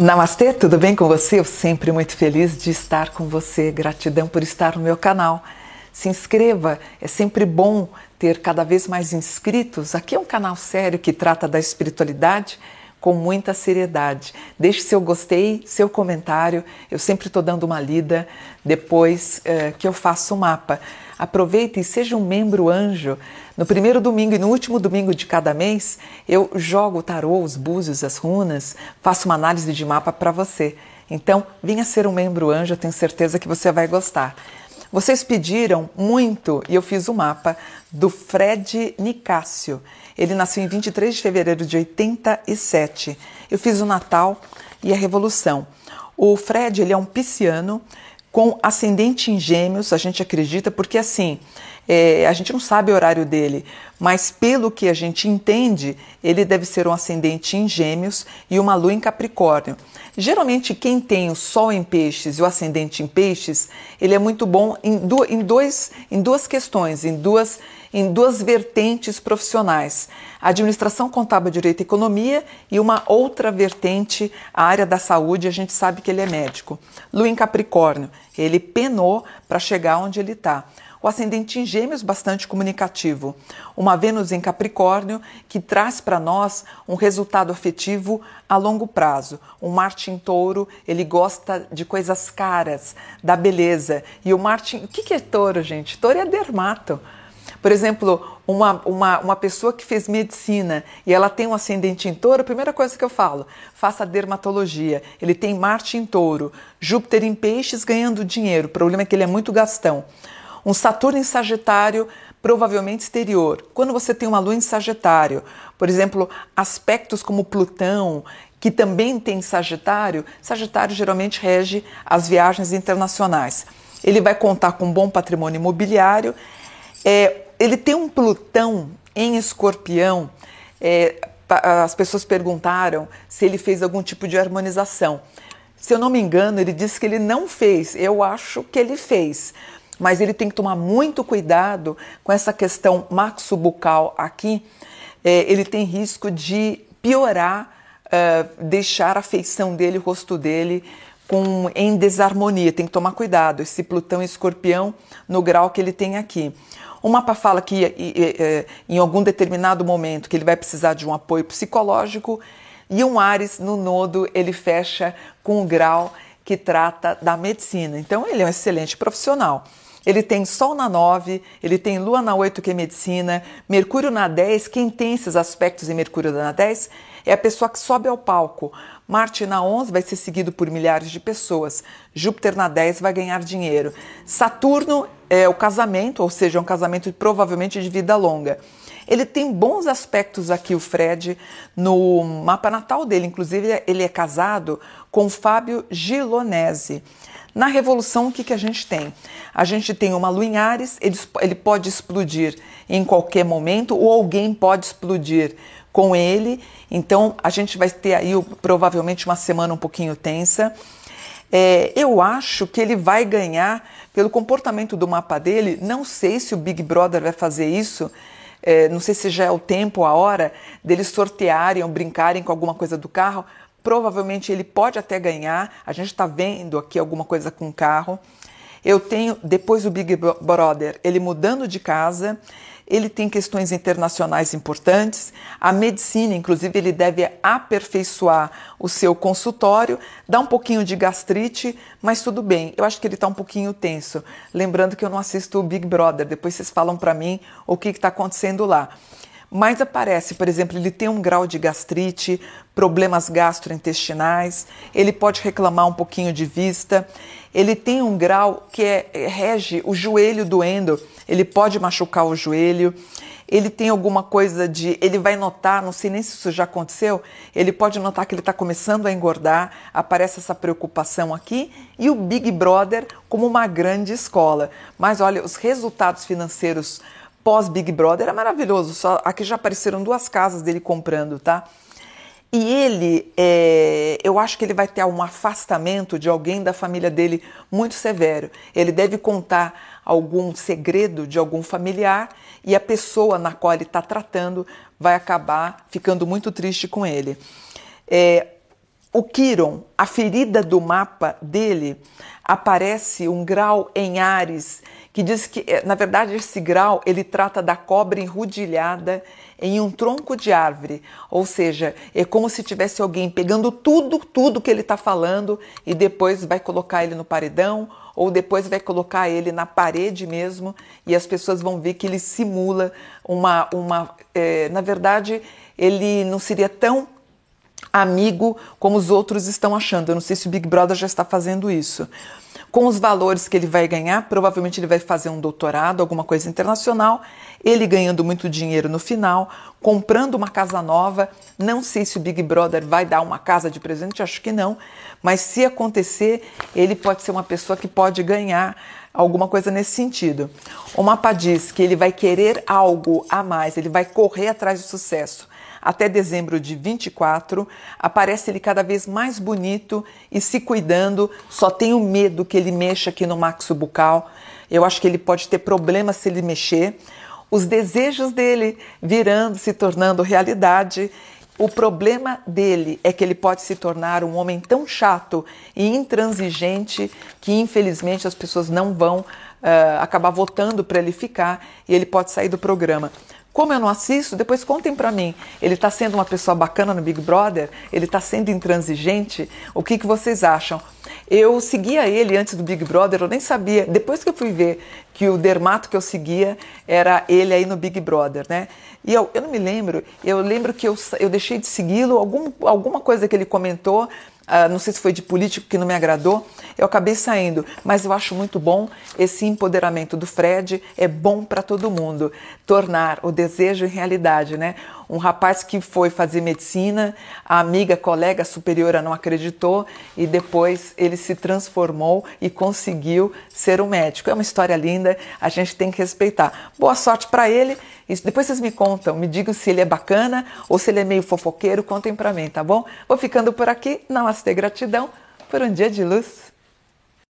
Namastê, tudo bem com você? Eu sempre muito feliz de estar com você. Gratidão por estar no meu canal. Se inscreva, é sempre bom ter cada vez mais inscritos. Aqui é um canal sério que trata da espiritualidade com muita seriedade. Deixe seu gostei, seu comentário. Eu sempre estou dando uma lida depois eh, que eu faço o mapa. Aproveite e seja um membro anjo. No primeiro domingo e no último domingo de cada mês, eu jogo o tarô, os búzios, as runas, faço uma análise de mapa para você. Então, venha ser um membro anjo, eu tenho certeza que você vai gostar. Vocês pediram muito e eu fiz o mapa do Fred Nicásio. Ele nasceu em 23 de fevereiro de 87. Eu fiz o Natal e a Revolução. O Fred, ele é um pisciano, com ascendente em gêmeos, a gente acredita, porque assim, é, a gente não sabe o horário dele, mas pelo que a gente entende, ele deve ser um ascendente em gêmeos e uma lua em capricórnio. Geralmente, quem tem o sol em peixes e o ascendente em peixes, ele é muito bom em, em, dois, em duas questões, em duas em duas vertentes profissionais: administração contábil, direito e economia, e uma outra vertente, a área da saúde. A gente sabe que ele é médico. Lua em Capricórnio, ele penou para chegar onde ele está. O ascendente em Gêmeos, bastante comunicativo. Uma Vênus em Capricórnio, que traz para nós um resultado afetivo a longo prazo. Um Marte em Touro, ele gosta de coisas caras, da beleza. E o Marte. O que é touro, gente? Touro é dermato. Por exemplo, uma, uma, uma pessoa que fez medicina e ela tem um ascendente em touro, a primeira coisa que eu falo, faça dermatologia. Ele tem Marte em touro, Júpiter em peixes ganhando dinheiro. O problema é que ele é muito gastão. Um Saturno em Sagitário, provavelmente exterior. Quando você tem uma Lua em Sagitário, por exemplo, aspectos como Plutão, que também tem Sagitário, Sagitário geralmente rege as viagens internacionais. Ele vai contar com um bom patrimônio imobiliário. É, ele tem um Plutão em escorpião. É, as pessoas perguntaram se ele fez algum tipo de harmonização. Se eu não me engano, ele disse que ele não fez. Eu acho que ele fez. Mas ele tem que tomar muito cuidado com essa questão maxo-bucal aqui. É, ele tem risco de piorar, uh, deixar a feição dele, o rosto dele, com, em desarmonia. Tem que tomar cuidado. Esse Plutão escorpião no grau que ele tem aqui. O mapa fala que em algum determinado momento que ele vai precisar de um apoio psicológico e um Ares no nodo ele fecha com o grau que trata da medicina. Então ele é um excelente profissional. Ele tem Sol na 9, ele tem Lua na 8, que é medicina, Mercúrio na 10. Quem tem esses aspectos em Mercúrio na 10 é a pessoa que sobe ao palco. Marte na 11 vai ser seguido por milhares de pessoas. Júpiter na 10 vai ganhar dinheiro. Saturno é o casamento, ou seja, é um casamento provavelmente de vida longa. Ele tem bons aspectos aqui, o Fred, no mapa natal dele. Inclusive, ele é casado com Fábio Gilonese. Na Revolução, o que, que a gente tem? A gente tem uma lua em Ares, ele, ele pode explodir em qualquer momento, ou alguém pode explodir com ele. Então, a gente vai ter aí provavelmente uma semana um pouquinho tensa. É, eu acho que ele vai ganhar pelo comportamento do mapa dele. Não sei se o Big Brother vai fazer isso. É, não sei se já é o tempo, a hora deles sortearem ou brincarem com alguma coisa do carro, Provavelmente ele pode até ganhar. A gente está vendo aqui alguma coisa com o carro. Eu tenho, depois do Big Brother, ele mudando de casa, ele tem questões internacionais importantes, a medicina, inclusive, ele deve aperfeiçoar o seu consultório, dá um pouquinho de gastrite, mas tudo bem. Eu acho que ele está um pouquinho tenso. Lembrando que eu não assisto o Big Brother, depois vocês falam para mim o que está acontecendo lá. Mas aparece, por exemplo, ele tem um grau de gastrite, problemas gastrointestinais, ele pode reclamar um pouquinho de vista, ele tem um grau que é, é, rege o joelho doendo, ele pode machucar o joelho, ele tem alguma coisa de. Ele vai notar, não sei nem se isso já aconteceu, ele pode notar que ele está começando a engordar, aparece essa preocupação aqui, e o Big Brother como uma grande escola. Mas olha, os resultados financeiros pós-Big Brother é maravilhoso. Só, aqui já apareceram duas casas dele comprando, tá? E ele, é, eu acho que ele vai ter um afastamento de alguém da família dele muito severo. Ele deve contar algum segredo de algum familiar e a pessoa na qual ele está tratando vai acabar ficando muito triste com ele. É, o Quiron, a ferida do mapa dele, aparece um grau em Ares, que diz que, eh, na verdade, esse grau ele trata da cobra enrudilhada em um tronco de árvore, ou seja, é como se tivesse alguém pegando tudo, tudo que ele está falando e depois vai colocar ele no paredão ou depois vai colocar ele na parede mesmo e as pessoas vão ver que ele simula uma, uma é, na verdade, ele não seria tão amigo como os outros estão achando. Eu não sei se o Big Brother já está fazendo isso. Com os valores que ele vai ganhar, provavelmente ele vai fazer um doutorado, alguma coisa internacional, ele ganhando muito dinheiro no final, comprando uma casa nova. Não sei se o Big Brother vai dar uma casa de presente, acho que não, mas se acontecer, ele pode ser uma pessoa que pode ganhar alguma coisa nesse sentido. O mapa diz que ele vai querer algo a mais, ele vai correr atrás do sucesso até dezembro de 24, aparece ele cada vez mais bonito e se cuidando. Só tenho medo que ele mexa aqui no maxo bucal. Eu acho que ele pode ter problemas se ele mexer. Os desejos dele virando, se tornando realidade. O problema dele é que ele pode se tornar um homem tão chato e intransigente que, infelizmente, as pessoas não vão uh, acabar votando para ele ficar e ele pode sair do programa. Como eu não assisto, depois contem para mim. Ele está sendo uma pessoa bacana no Big Brother? Ele está sendo intransigente? O que, que vocês acham? Eu seguia ele antes do Big Brother, eu nem sabia. Depois que eu fui ver que o dermato que eu seguia era ele aí no Big Brother, né? E eu, eu não me lembro, eu lembro que eu, eu deixei de segui-lo, algum, alguma coisa que ele comentou, uh, não sei se foi de político que não me agradou, eu acabei saindo. Mas eu acho muito bom esse empoderamento do Fred, é bom para todo mundo. Tornar o desejo em realidade, né? Um rapaz que foi fazer medicina, a amiga, colega superiora não acreditou e depois ele se transformou e conseguiu ser um médico. É uma história linda, a gente tem que respeitar. Boa sorte para ele. Depois vocês me contam, me digam se ele é bacana ou se ele é meio fofoqueiro, contem para mim, tá bom? Vou ficando por aqui. Namastê, gratidão por um dia de luz.